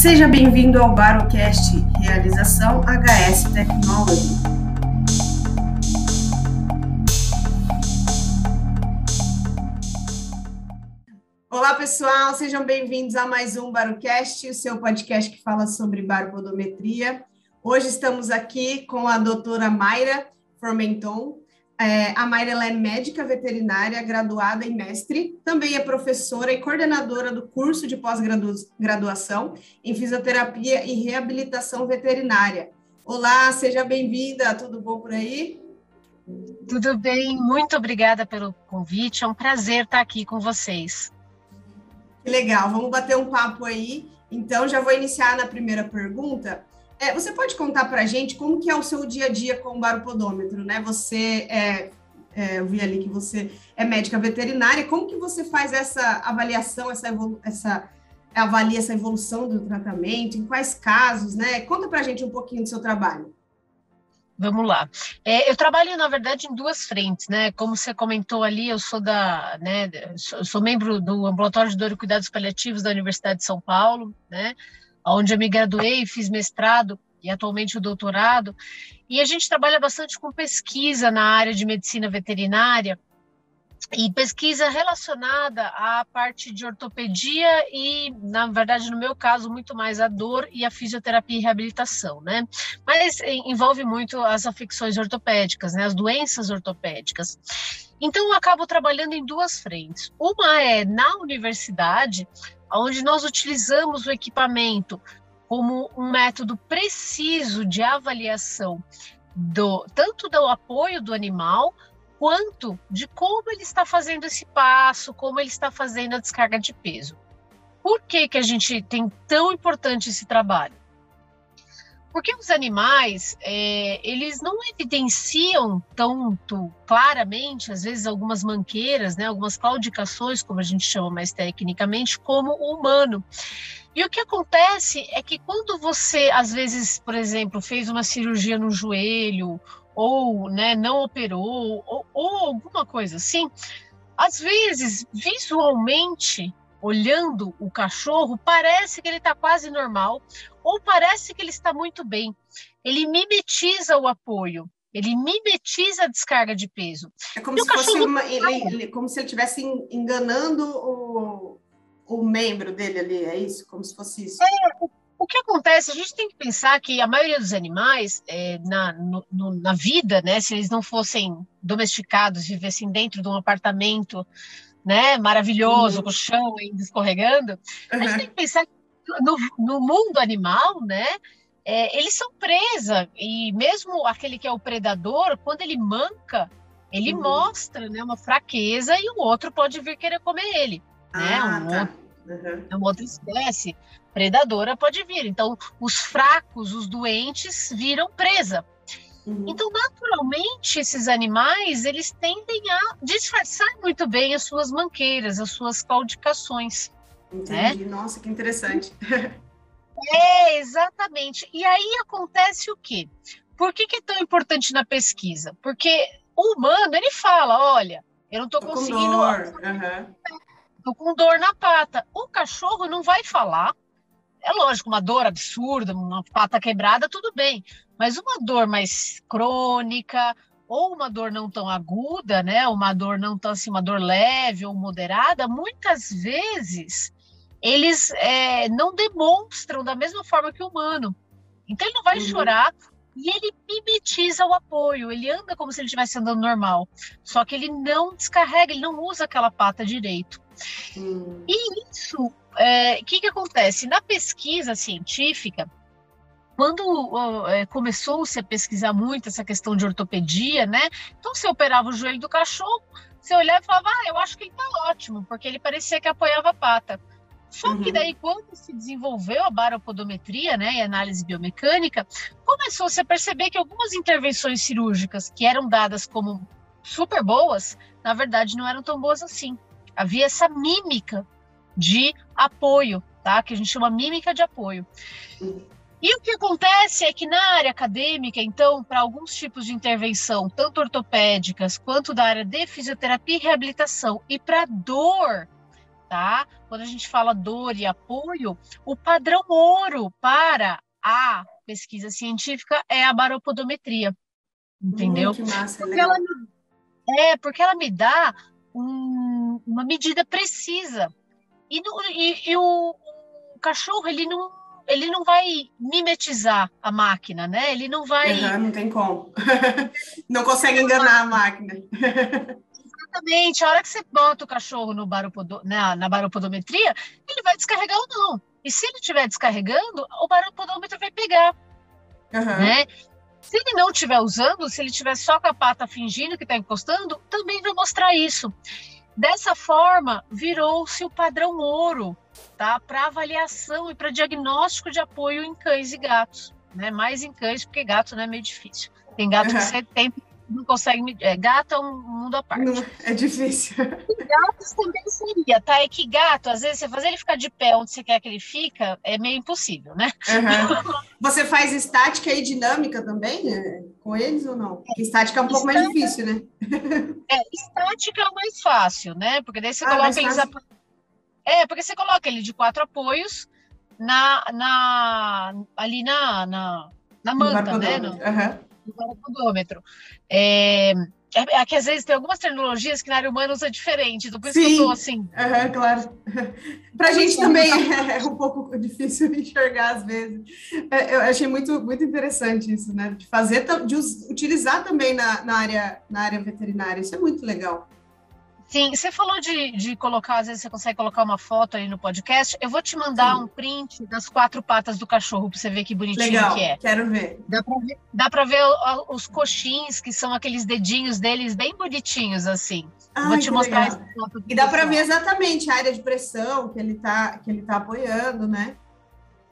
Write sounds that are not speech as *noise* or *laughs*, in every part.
Seja bem-vindo ao Barocast, realização HS Technology. Olá, pessoal, sejam bem-vindos a mais um Barocast, o seu podcast que fala sobre baropodometria. Hoje estamos aqui com a doutora Mayra Formenton, é, a Mayra é médica veterinária, graduada em mestre, também é professora e coordenadora do curso de pós-graduação em fisioterapia e reabilitação veterinária. Olá, seja bem-vinda, tudo bom por aí? Tudo bem, muito obrigada pelo convite, é um prazer estar aqui com vocês. Que legal, vamos bater um papo aí. Então, já vou iniciar na primeira pergunta. É, você pode contar para a gente como que é o seu dia a dia com o baropodômetro, né? Você é, é, eu vi ali que você é médica veterinária, como que você faz essa avaliação, essa, essa avalia essa evolução do tratamento, em quais casos, né? Conta para a gente um pouquinho do seu trabalho. Vamos lá. É, eu trabalho, na verdade, em duas frentes, né? Como você comentou ali, eu sou da, né, sou, sou membro do Ambulatório de Dor e Cuidados Paliativos da Universidade de São Paulo, né? Onde eu me graduei, fiz mestrado e atualmente o doutorado. E a gente trabalha bastante com pesquisa na área de medicina veterinária e pesquisa relacionada à parte de ortopedia e, na verdade, no meu caso, muito mais a dor e a fisioterapia e reabilitação, né? Mas envolve muito as afecções ortopédicas, né? As doenças ortopédicas. Então, eu acabo trabalhando em duas frentes. Uma é na universidade, onde nós utilizamos o equipamento como um método preciso de avaliação do tanto do apoio do animal quanto de como ele está fazendo esse passo, como ele está fazendo a descarga de peso. Por que, que a gente tem tão importante esse trabalho? Porque os animais, é, eles não evidenciam tanto claramente, às vezes algumas manqueiras, né, algumas claudicações, como a gente chama mais tecnicamente, como o humano. E o que acontece é que quando você, às vezes, por exemplo, fez uma cirurgia no joelho, ou né, não operou, ou, ou alguma coisa assim, às vezes, visualmente, olhando o cachorro, parece que ele está quase normal, ou parece que ele está muito bem. Ele mimetiza o apoio, ele mimetiza a descarga de peso. É como, se, fosse uma, ele, ele, como se ele estivesse enganando o, o membro dele ali, é isso? Como se fosse isso. É, o que acontece, a gente tem que pensar que a maioria dos animais, é, na, no, na vida, né, se eles não fossem domesticados, vivessem dentro de um apartamento né, maravilhoso, uhum. com o chão ainda escorregando, a gente tem que pensar que no, no mundo animal, né, é, eles são presa, e mesmo aquele que é o predador, quando ele manca, ele uhum. mostra né, uma fraqueza e o outro pode vir querer comer ele. Né? Ah, um tá. outro, uhum. Uma outra espécie predadora pode vir. Então, os fracos, os doentes, viram presa. Uhum. Então, naturalmente, esses animais, eles tendem a disfarçar muito bem as suas manqueiras, as suas claudicações. Entendi. Né? Nossa, que interessante. *laughs* É, exatamente. E aí acontece o quê? Por que, que é tão importante na pesquisa? Porque o humano, ele fala, olha, eu não estou conseguindo... Com dor. Uhum. com dor na pata. O cachorro não vai falar. É lógico, uma dor absurda, uma pata quebrada, tudo bem. Mas uma dor mais crônica, ou uma dor não tão aguda, né? Uma dor não tão assim, uma dor leve ou moderada, muitas vezes eles é, não demonstram da mesma forma que o humano. Então ele não vai uhum. chorar e ele mimetiza o apoio, ele anda como se ele estivesse andando normal. Só que ele não descarrega, ele não usa aquela pata direito. Uhum. E isso, o é, que, que acontece? Na pesquisa científica, quando é, começou-se a pesquisar muito essa questão de ortopedia, né? Então, você operava o joelho do cachorro, você olhava e falava, ah, eu acho que ele tá ótimo, porque ele parecia que apoiava a pata. Só uhum. que daí, quando se desenvolveu a baropodometria, né, e análise biomecânica, começou-se a perceber que algumas intervenções cirúrgicas que eram dadas como super boas, na verdade não eram tão boas assim. Havia essa mímica de apoio, tá? Que a gente chama mímica de apoio. E o que acontece é que na área acadêmica, então, para alguns tipos de intervenção, tanto ortopédicas quanto da área de fisioterapia e reabilitação, e para dor, tá? Quando a gente fala dor e apoio, o padrão ouro para a pesquisa científica é a baropodometria, entendeu? Hum, massa, porque ela é, porque ela me dá um, uma medida precisa. E, no, e, e o, o, cachorro, ele não, ele não vai mimetizar a máquina, né? Ele não vai... Uhum, não tem como. *laughs* não consegue enganar a máquina. *laughs* Exatamente. A hora que você bota o cachorro no baropodo, na, na baropodometria, ele vai descarregar ou não. E se ele estiver descarregando, o baropodômetro vai pegar. Uhum. Né? Se ele não estiver usando, se ele estiver só com a pata fingindo que está encostando, também vai mostrar isso. Dessa forma, virou-se o padrão ouro tá? para avaliação e para diagnóstico de apoio em cães e gatos. Né? Mais em cães, porque gato não é meio difícil. Tem gato uhum. que você tem não consegue medir. É, gato é um mundo à parte. Não, é difícil. E gatos também seria, tá? É que gato, às vezes, você fazer ele ficar de pé onde você quer que ele fica, é meio impossível, né? Uhum. Você faz estática e dinâmica também né? com eles ou não? Porque estática é um pouco estática, mais difícil, né? É, estática é o mais fácil, né? Porque daí você ah, coloca eles. É, porque você coloca ele de quatro apoios na, na, ali na, na, na manta, né? No, uhum do podômetro. É, é, é, que às vezes tem algumas tecnologias que na área humana usa diferente, então por isso Sim. que eu tô assim. Uhum, claro. *laughs* Para a gente também *laughs* é um pouco difícil enxergar às vezes. É, eu achei muito, muito interessante isso, né? De fazer, de utilizar também na, na, área, na área veterinária. Isso é muito legal. Sim, você falou de, de colocar, às vezes você consegue colocar uma foto aí no podcast. Eu vou te mandar Sim. um print das quatro patas do cachorro para você ver que bonitinho Legal, que é. Quero ver. Dá para ver, dá pra ver os coxins, que são aqueles dedinhos deles bem bonitinhos, assim. Ai, vou te mostrar essa foto. E dá para ver exatamente a área de pressão que ele tá, que ele tá apoiando, né?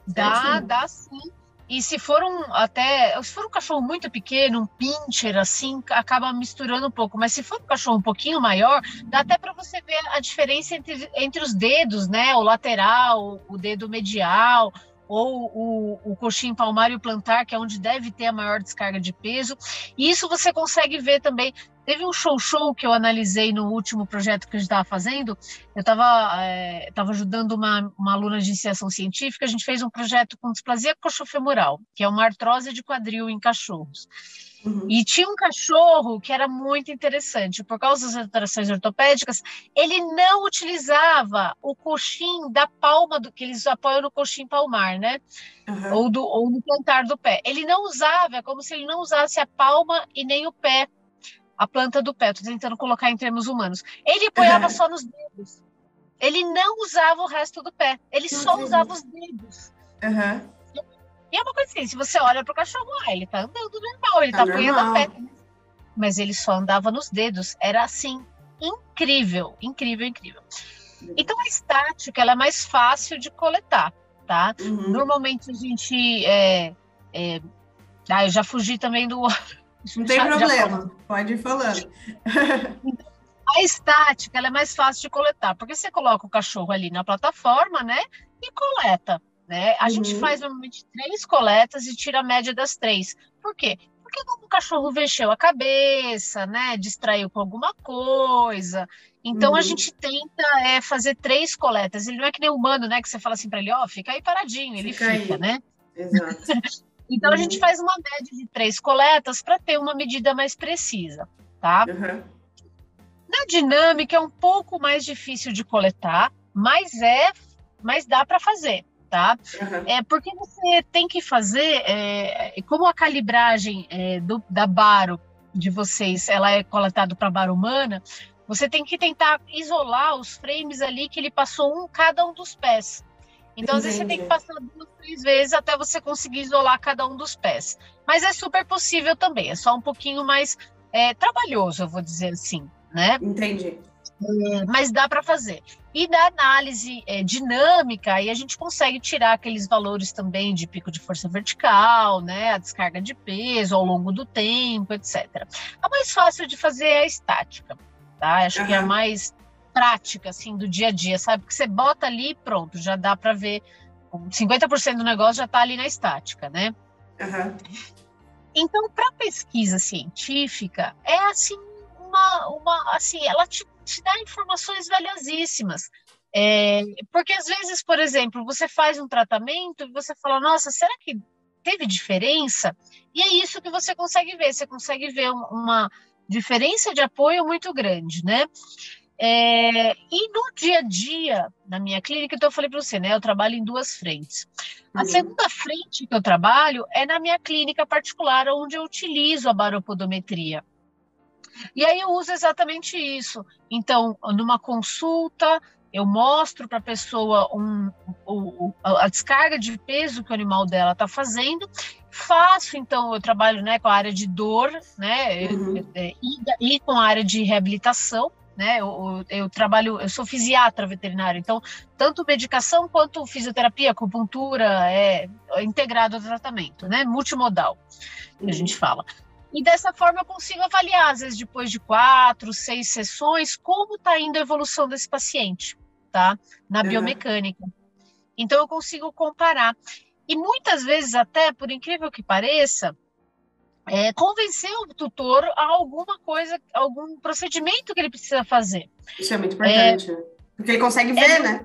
Dá, dá sim. E se for um até, se for um cachorro muito pequeno, um pincher assim, acaba misturando um pouco. Mas se for um cachorro um pouquinho maior, dá até para você ver a diferença entre, entre os dedos, né? O lateral, o dedo medial, ou o, o coxim palmar e o plantar, que é onde deve ter a maior descarga de peso. E isso você consegue ver também. Teve um show-show que eu analisei no último projeto que a gente estava fazendo. Eu estava é, tava ajudando uma, uma aluna de iniciação científica. A gente fez um projeto com displasia coxofemoral, que é uma artrose de quadril em cachorros. Uhum. E tinha um cachorro que era muito interessante, por causa das alterações ortopédicas, ele não utilizava o coxim da palma, do, que eles apoiam no coxim palmar, né? Uhum. Ou, do, ou no plantar do pé. Ele não usava, é como se ele não usasse a palma e nem o pé, a planta do pé. Estou tentando colocar em termos humanos. Ele apoiava uhum. *laughs* só nos dedos. Ele não usava o resto do pé, ele só usava os dedos. Uhum. E é uma coisa assim, se você olha para o cachorro, ah, ele tá andando normal, ele tá, tá apoiando a pé. Mas ele só andava nos dedos. Era assim, incrível, incrível, incrível. Então a estática ela é mais fácil de coletar, tá? Uhum. Normalmente a gente é, é... Ah, eu já fugi também do. *laughs* Não tem já, problema, já pode ir falando. *laughs* a estática ela é mais fácil de coletar, porque você coloca o cachorro ali na plataforma, né? E coleta. Né? A uhum. gente faz normalmente três coletas e tira a média das três. Por quê? Porque o cachorro mexeu a cabeça, né? Distraiu com alguma coisa. Então uhum. a gente tenta é, fazer três coletas. Ele não é que nem humano, né? Que você fala assim para ele, ó, oh, fica aí paradinho, ele fica, fica né? Exato. *laughs* então uhum. a gente uhum. faz uma média de três coletas para ter uma medida mais precisa, tá? Uhum. Na dinâmica é um pouco mais difícil de coletar, mas é, mas dá para fazer tá? Uhum. É porque você tem que fazer, é, como a calibragem é, do, da baro de vocês, ela é coletada para baro humana, você tem que tentar isolar os frames ali que ele passou um cada um dos pés. Então, às vezes, você tem que passar duas, três vezes até você conseguir isolar cada um dos pés. Mas é super possível também, é só um pouquinho mais é, trabalhoso, eu vou dizer assim, né? Entendi. É, mas dá para fazer. E da análise é, dinâmica, aí a gente consegue tirar aqueles valores também de pico de força vertical, né, a descarga de peso ao longo do tempo, etc. A mais fácil de fazer é a estática, tá? Acho uhum. que é a mais prática, assim, do dia a dia, sabe? Porque você bota ali e pronto, já dá para ver, 50% do negócio já está ali na estática, né? Uhum. Então, para pesquisa científica, é assim, uma, uma, assim, ela te te dá informações valiosíssimas. É, porque às vezes, por exemplo, você faz um tratamento e você fala, nossa, será que teve diferença? E é isso que você consegue ver, você consegue ver uma diferença de apoio muito grande, né? É, e no dia a dia, na minha clínica, então eu falei para você, né? Eu trabalho em duas frentes. A uhum. segunda frente que eu trabalho é na minha clínica particular, onde eu utilizo a baropodometria. E aí eu uso exatamente isso. Então, numa consulta, eu mostro para a pessoa um, um, a descarga de peso que o animal dela está fazendo. Faço, então, eu trabalho né, com a área de dor, né, uhum. e, e, com a área de reabilitação. Né, eu, eu, trabalho, eu sou fisiatra veterinário, então tanto medicação quanto fisioterapia, acupuntura é, é integrado ao tratamento, né, multimodal, que a gente fala. E dessa forma eu consigo avaliar, às vezes depois de quatro, seis sessões, como está indo a evolução desse paciente, tá? Na uhum. biomecânica. Então eu consigo comparar. E muitas vezes, até, por incrível que pareça, é, convencer o tutor a alguma coisa, algum procedimento que ele precisa fazer. Isso é muito importante. É, porque ele consegue ver, é, né?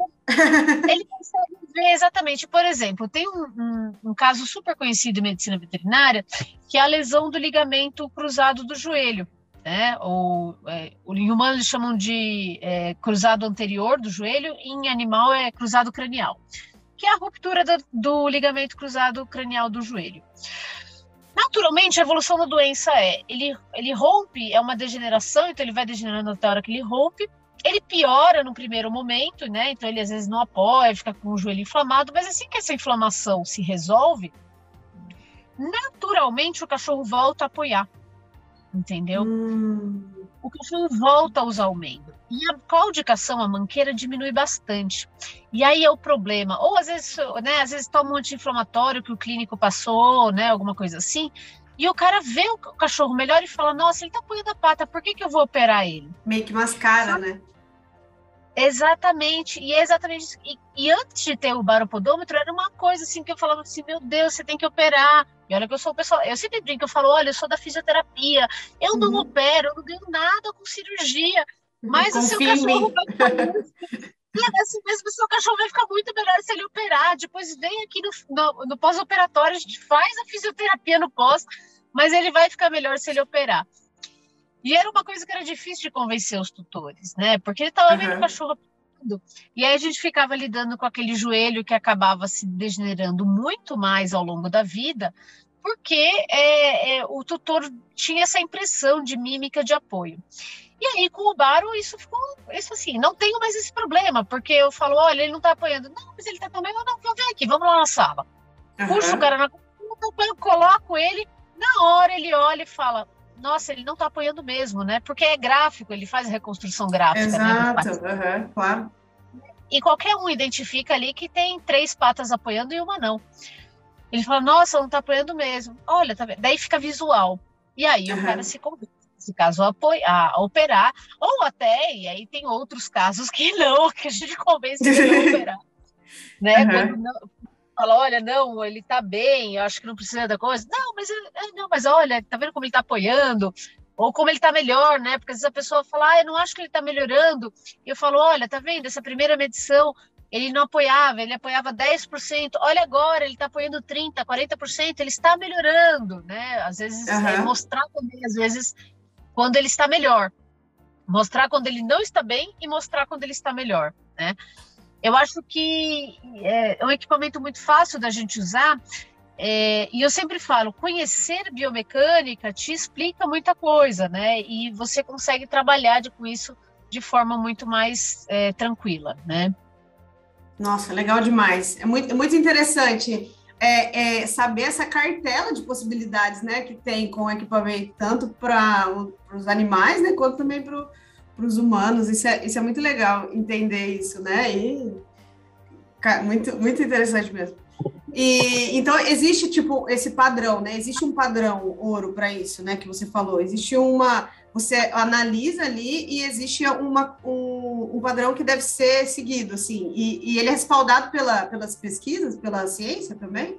Ele consegue ver exatamente. Por exemplo, tem um, um, um, caso super conhecido em medicina veterinária, que é a lesão do ligamento cruzado do joelho. Né? Ou, é, em humano eles chamam de é, cruzado anterior do joelho, em animal é cruzado cranial, que é a ruptura do, do ligamento cruzado cranial do joelho. Naturalmente, a evolução da doença é, ele, ele rompe, é uma degeneração, então ele vai degenerando até a hora que ele rompe, ele piora no primeiro momento, né? Então ele às vezes não apoia, fica com o joelho inflamado, mas assim que essa inflamação se resolve, naturalmente o cachorro volta a apoiar, entendeu? Hum. O cachorro volta a usar o membro. E a claudicação, a manqueira, diminui bastante. E aí é o problema. Ou às vezes, né, às vezes toma um anti-inflamatório que o clínico passou, né, alguma coisa assim, e o cara vê o cachorro melhor e fala: Nossa, ele tá apoiando a pata, por que, que eu vou operar ele? Meio que mascara, né? Exatamente, e é exatamente isso. E, e, antes de ter o baropodômetro, era uma coisa assim que eu falava assim: meu Deus, você tem que operar. E olha que eu sou o pessoal, eu sempre brinco, eu falo: olha, eu sou da fisioterapia, eu não uhum. opero, eu não ganho nada com cirurgia, mas o seu cachorro vai ficar *laughs* muito. E assim mesmo, o seu cachorro vai ficar muito melhor se ele operar. Depois vem aqui no, no, no pós-operatório, a gente faz a fisioterapia no pós, mas ele vai ficar melhor se ele operar. E era uma coisa que era difícil de convencer os tutores, né? Porque ele estava uhum. vendo o cachorro e aí a gente ficava lidando com aquele joelho que acabava se degenerando muito mais ao longo da vida, porque é, é, o tutor tinha essa impressão de mímica de apoio. E aí, com o Baro, isso ficou, isso assim, não tenho mais esse problema, porque eu falo, olha, ele não está apoiando. Não, mas ele está também, não, vamos ver aqui, vamos lá na sala. Uhum. Puxo o cara na eu coloco ele, na hora ele olha e fala, nossa, ele não está apoiando mesmo, né? Porque é gráfico, ele faz reconstrução gráfica. Né, Exato, né? uhum, claro. E qualquer um identifica ali que tem três patas apoiando e uma não. Ele fala, nossa, não está apoiando mesmo. Olha, tá vendo? Daí fica visual. E aí uhum. o cara se convence, se caso apoiar, a operar, ou até, e aí tem outros casos que *laughs* não, que a gente convence a *laughs* operar. Né? Uhum. Não, fala, olha, não, ele tá bem, eu acho que não precisa da coisa. Não, mas, é, não, mas olha, tá vendo como ele tá apoiando? Ou como ele tá melhor, né? Porque às vezes a pessoa fala, ah, eu não acho que ele tá melhorando. E eu falo, olha, tá vendo, essa primeira medição, ele não apoiava, ele apoiava 10%, olha agora, ele está apoiando 30%, 40%, ele está melhorando, né? Às vezes, uhum. é mostrar também, às vezes, quando ele está melhor. Mostrar quando ele não está bem e mostrar quando ele está melhor, né? Eu acho que é, é um equipamento muito fácil da gente usar. É, e eu sempre falo, conhecer biomecânica te explica muita coisa, né? E você consegue trabalhar de, com isso de forma muito mais é, tranquila, né? Nossa, legal demais. É muito, muito interessante é, é saber essa cartela de possibilidades, né, que tem com o equipamento, tanto para os animais, né, quanto também para os humanos. Isso é, isso é muito legal entender isso, né? E muito, muito interessante mesmo. E então existe tipo esse padrão, né? Existe um padrão ouro para isso, né? Que você falou. Existe uma, você analisa ali e existe uma, um, um padrão que deve ser seguido, assim. E, e ele é respaldado pela, pelas pesquisas, pela ciência também.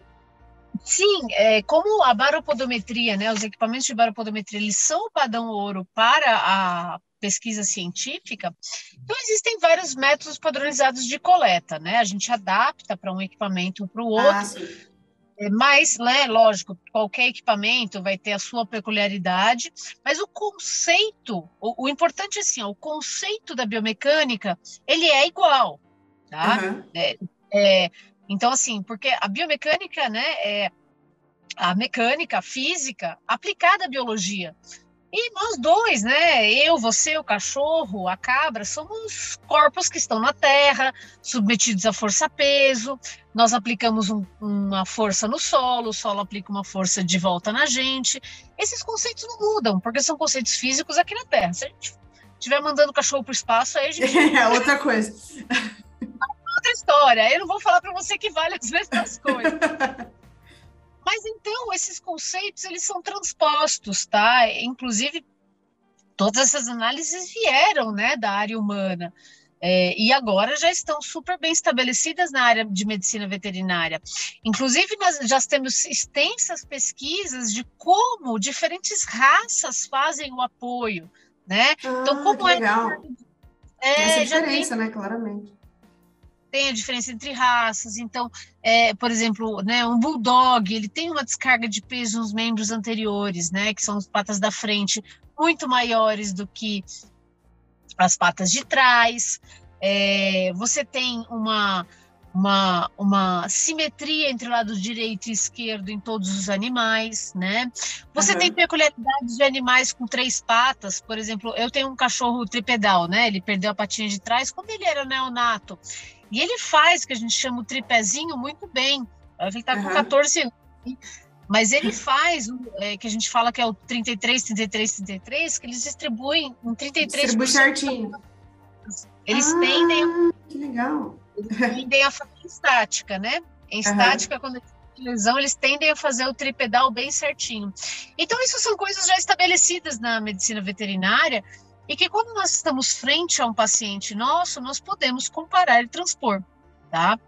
Sim, é, como a baropodometria, né, os equipamentos de baropodometria, eles são o padrão ouro para a pesquisa científica. Então, existem vários métodos padronizados de coleta, né? A gente adapta para um equipamento ou para o outro. Ah, mas, né, lógico, qualquer equipamento vai ter a sua peculiaridade, mas o conceito, o, o importante é assim, ó, o conceito da biomecânica, ele é igual, tá? Uhum. É, é, então, assim, porque a biomecânica, né, é a mecânica, a física aplicada à biologia. E nós dois, né? Eu, você, o cachorro, a cabra, somos corpos que estão na Terra, submetidos à força-peso. Nós aplicamos um, uma força no solo, o solo aplica uma força de volta na gente. Esses conceitos não mudam, porque são conceitos físicos aqui na Terra. Se a gente estiver mandando o cachorro para o espaço, aí a gente. *laughs* É outra coisa. outra história. Eu não vou falar para você que vale as mesmas coisas. *laughs* Mas então esses conceitos eles são transpostos, tá? Inclusive todas essas análises vieram, né, da área humana. É, e agora já estão super bem estabelecidas na área de medicina veterinária. Inclusive, nós já temos extensas pesquisas de como diferentes raças fazem o apoio, né? Ah, então, como é. Legal. É, Essa diferença, tem... né? Claramente tem a diferença entre raças. Então, é, por exemplo, né, um bulldog, ele tem uma descarga de peso nos membros anteriores, né, que são as patas da frente, muito maiores do que as patas de trás. É, você tem uma, uma, uma simetria entre o lado direito e esquerdo em todos os animais, né? Você uhum. tem peculiaridades de animais com três patas, por exemplo, eu tenho um cachorro tripedal, né? Ele perdeu a patinha de trás quando ele era neonato. E ele faz, que a gente chama o tripézinho, muito bem. Ele está com uhum. 14 anos. Mas ele faz, é, que a gente fala que é o 33, 33, 33, que eles distribuem um 33%. Distribui certinho. Eles ah, tendem. Que legal. Eles tendem a fazer estática, né? Em estática, uhum. quando eles lesão, eles tendem a fazer o tripedal bem certinho. Então, isso são coisas já estabelecidas na medicina veterinária e que quando nós estamos frente a um paciente nosso, nós podemos comparar e transpor, tá?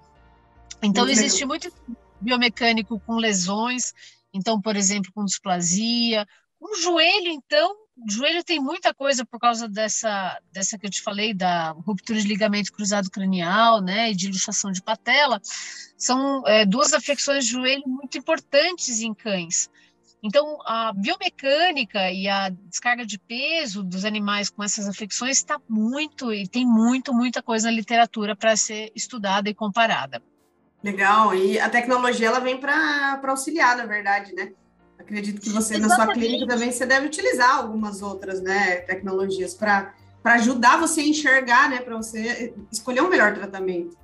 Então, existe muito biomecânico com lesões, então, por exemplo, com displasia, um joelho, então, joelho tem muita coisa por causa dessa, dessa que eu te falei, da ruptura de ligamento cruzado cranial, né, e de luxação de patela, são é, duas afecções de joelho muito importantes em cães. Então, a biomecânica e a descarga de peso dos animais com essas afecções está muito, e tem muito, muita coisa na literatura para ser estudada e comparada. Legal, e a tecnologia ela vem para auxiliar, na verdade, né? Acredito que você, Exatamente. na sua clínica, também você deve utilizar algumas outras né, tecnologias para ajudar você a enxergar, né? Para você escolher um melhor tratamento.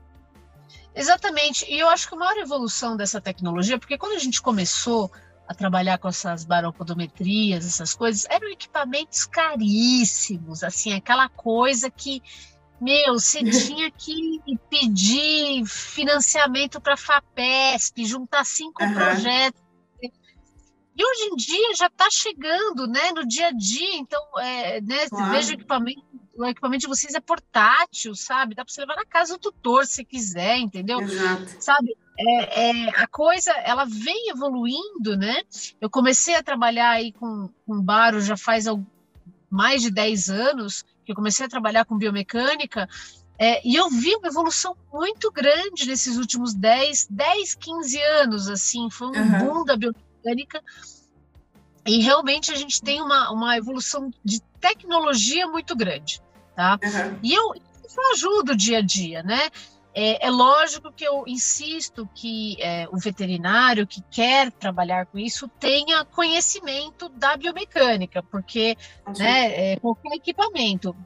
Exatamente, e eu acho que a maior evolução dessa tecnologia, porque quando a gente começou a trabalhar com essas baropodometrias, essas coisas, eram equipamentos caríssimos, assim, aquela coisa que, meu, você *laughs* tinha que pedir financiamento para a FAPESP, juntar cinco uhum. projetos. E hoje em dia já está chegando, né, no dia a dia, então, é, né, claro. vejo equipamento o equipamento de vocês é portátil, sabe? Dá para você levar na casa do tutor se quiser, entendeu? Exato. Sabe? É, é, a coisa, ela vem evoluindo, né? Eu comecei a trabalhar aí com, com baro já faz mais de 10 anos, que eu comecei a trabalhar com biomecânica, é, e eu vi uma evolução muito grande nesses últimos 10, 10, 15 anos, assim, foi um uhum. boom da biomecânica, e realmente a gente tem uma, uma evolução de tecnologia muito grande, tá? Uhum. E eu, isso ajuda o dia a dia, né? É, é lógico que eu insisto que é, o veterinário que quer trabalhar com isso tenha conhecimento da biomecânica, porque né, é, qualquer equipamento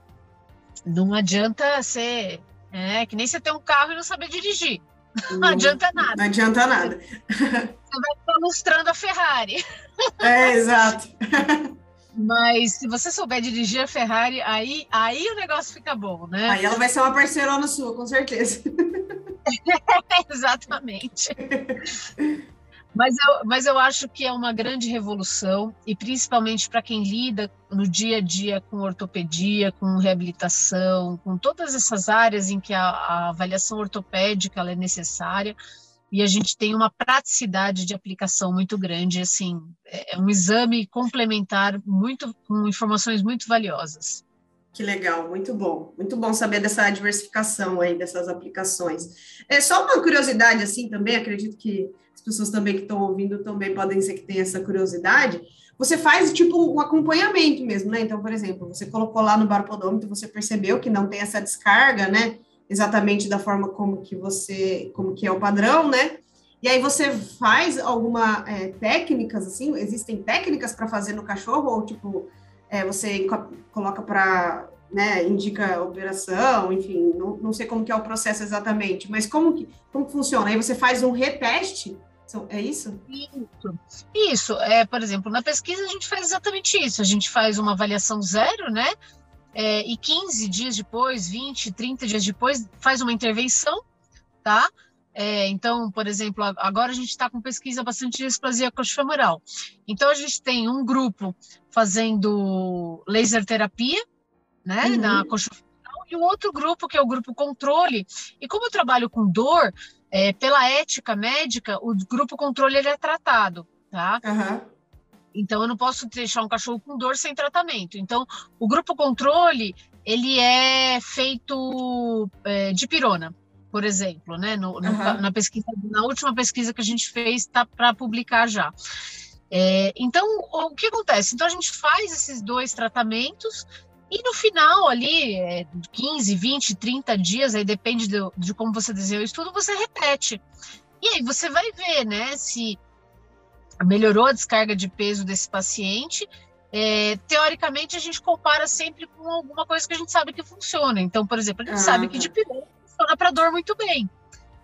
não adianta ser é, que nem você ter um carro e não saber dirigir. Não, adianta nada. Não adianta nada. Você vai estar mostrando a Ferrari. É, exato. Mas se você souber dirigir a Ferrari, aí, aí o negócio fica bom, né? Aí ela vai ser uma parceirona sua, com certeza. *laughs* Exatamente. Mas eu, mas eu acho que é uma grande revolução, e principalmente para quem lida no dia a dia com ortopedia, com reabilitação, com todas essas áreas em que a, a avaliação ortopédica é necessária, e a gente tem uma praticidade de aplicação muito grande, assim, é, é um exame complementar muito com informações muito valiosas. Que legal, muito bom, muito bom saber dessa diversificação aí dessas aplicações. É só uma curiosidade assim também, acredito que pessoas também que estão ouvindo também podem ser que tenham essa curiosidade. Você faz tipo um acompanhamento mesmo, né? Então, por exemplo, você colocou lá no baropodômetro, você percebeu que não tem essa descarga, né? Exatamente da forma como que você, como que é o padrão, né? E aí você faz alguma é, técnicas assim? Existem técnicas para fazer no cachorro ou tipo é, você coloca para, né, indica operação, enfim, não, não sei como que é o processo exatamente, mas como que, como funciona? Aí você faz um reteste, é isso? Isso. Isso. É, por exemplo, na pesquisa a gente faz exatamente isso. A gente faz uma avaliação zero, né? É, e 15 dias depois, 20, 30 dias depois, faz uma intervenção, tá? É, então, por exemplo, agora a gente está com pesquisa bastante de displasia coxofemoral. Então, a gente tem um grupo fazendo laser terapia, né, uhum. na coxofemoral, e o outro grupo, que é o grupo controle. E como eu trabalho com dor, é, pela ética médica, o grupo controle ele é tratado, tá? Uhum. Então, eu não posso deixar um cachorro com dor sem tratamento. Então, o grupo controle, ele é feito é, de pirona por exemplo, né? No, no, uhum. na pesquisa, na última pesquisa que a gente fez, está para publicar já. É, então, o que acontece? Então, a gente faz esses dois tratamentos e no final ali, é, 15, 20, 30 dias, aí depende de, de como você desenhou o estudo, você repete. E aí você vai ver, né, se melhorou a descarga de peso desse paciente. É, teoricamente, a gente compara sempre com alguma coisa que a gente sabe que funciona. Então, por exemplo, a gente ah, sabe que de pirona funciona para dor muito bem.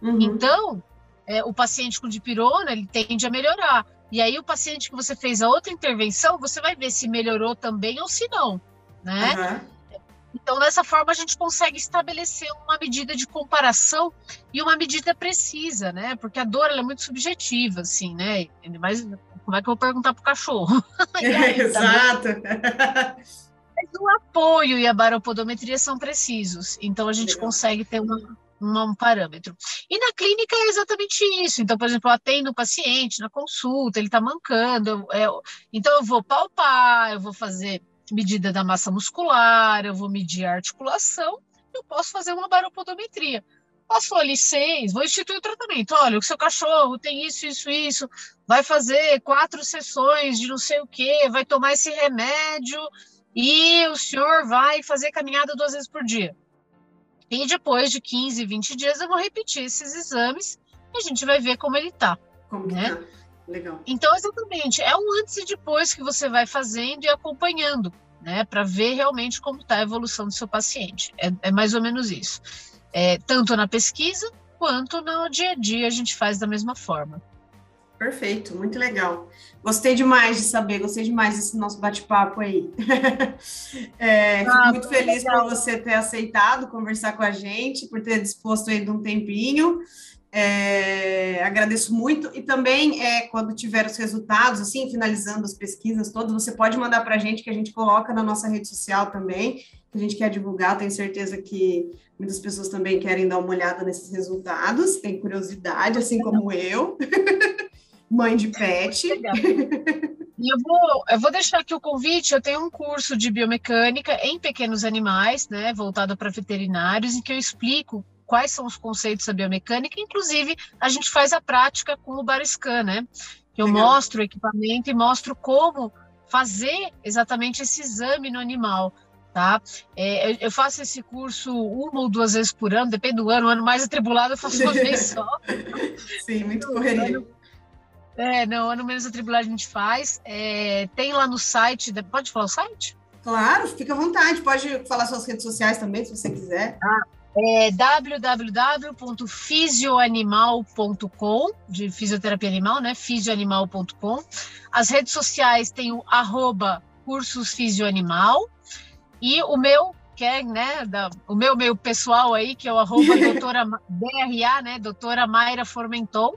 Uhum. Então, é, o paciente com dipirona, ele tende a melhorar. E aí, o paciente que você fez a outra intervenção, você vai ver se melhorou também ou se não, né? Uhum. Então, dessa forma, a gente consegue estabelecer uma medida de comparação e uma medida precisa, né? Porque a dor, é muito subjetiva, assim, né? Mas como é que eu vou perguntar para o cachorro? *laughs* aí, tá Exato. Tá o apoio e a baropodometria são precisos, então a gente Legal. consegue ter uma, um parâmetro. E na clínica é exatamente isso. Então, por exemplo, eu atendo o paciente na consulta, ele está mancando, eu, eu, então eu vou palpar, eu vou fazer medida da massa muscular, eu vou medir a articulação, eu posso fazer uma baropodometria. Passou ali seis, vou instituir o tratamento. Olha, o seu cachorro tem isso, isso, isso, vai fazer quatro sessões de não sei o que, vai tomar esse remédio e o senhor vai fazer caminhada duas vezes por dia. E depois de 15, 20 dias eu vou repetir esses exames e a gente vai ver como ele está. Como né? tá? Legal. Então, exatamente, é um antes e depois que você vai fazendo e acompanhando, né? Para ver realmente como está a evolução do seu paciente. É, é mais ou menos isso. É, tanto na pesquisa quanto no dia a dia a gente faz da mesma forma. Perfeito, muito legal. Gostei demais de saber, gostei demais desse nosso bate-papo aí. *laughs* é, ah, fico muito feliz legal. por você ter aceitado conversar com a gente, por ter disposto aí de um tempinho. É, agradeço muito e também é, quando tiver os resultados, assim, finalizando as pesquisas todas, você pode mandar para a gente que a gente coloca na nossa rede social também, que a gente quer divulgar. Tenho certeza que muitas pessoas também querem dar uma olhada nesses resultados, tem curiosidade, assim como eu. *laughs* mãe de pet. Eu vou, eu vou deixar aqui o convite. Eu tenho um curso de biomecânica em pequenos animais, né, voltado para veterinários, em que eu explico quais são os conceitos da biomecânica. Inclusive, a gente faz a prática com o Bariscan, né? Eu Legal. mostro o equipamento e mostro como fazer exatamente esse exame no animal. Tá? É, eu faço esse curso uma ou duas vezes por ano, depende do ano. O ano mais atribulado eu faço uma vez *laughs* só. Sim, muito correria. É, não, ano menos atribulado a gente faz. É, tem lá no site, pode falar o site? Claro, fica à vontade. Pode falar suas redes sociais também, se você quiser. Ah, é www.fisioanimal.com, de fisioterapia animal, né? Fisioanimal.com. As redes sociais tem o arroba cursos fisioanimal e o meu que é, né, da, o meu meio pessoal aí, que é o arroba *laughs* doutora BRA, né, doutora Mayra Formenton,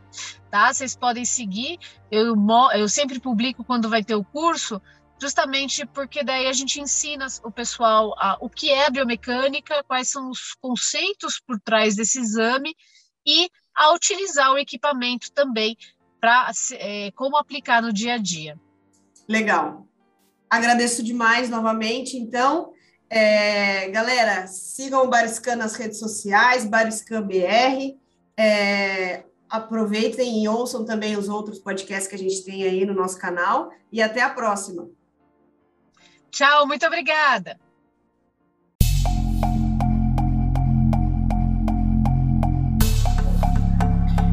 tá? Vocês podem seguir, eu, eu sempre publico quando vai ter o curso, justamente porque daí a gente ensina o pessoal a, o que é biomecânica, quais são os conceitos por trás desse exame e a utilizar o equipamento também para é, como aplicar no dia a dia. Legal. Agradeço demais novamente. Então, é, galera, sigam o Bariscan nas redes sociais, Bariscan BR. É, aproveitem e ouçam também os outros podcasts que a gente tem aí no nosso canal. E até a próxima! Tchau, muito obrigada.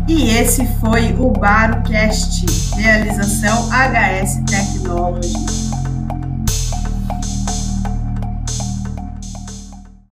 E esse foi o BaroCast, realização HS Technology.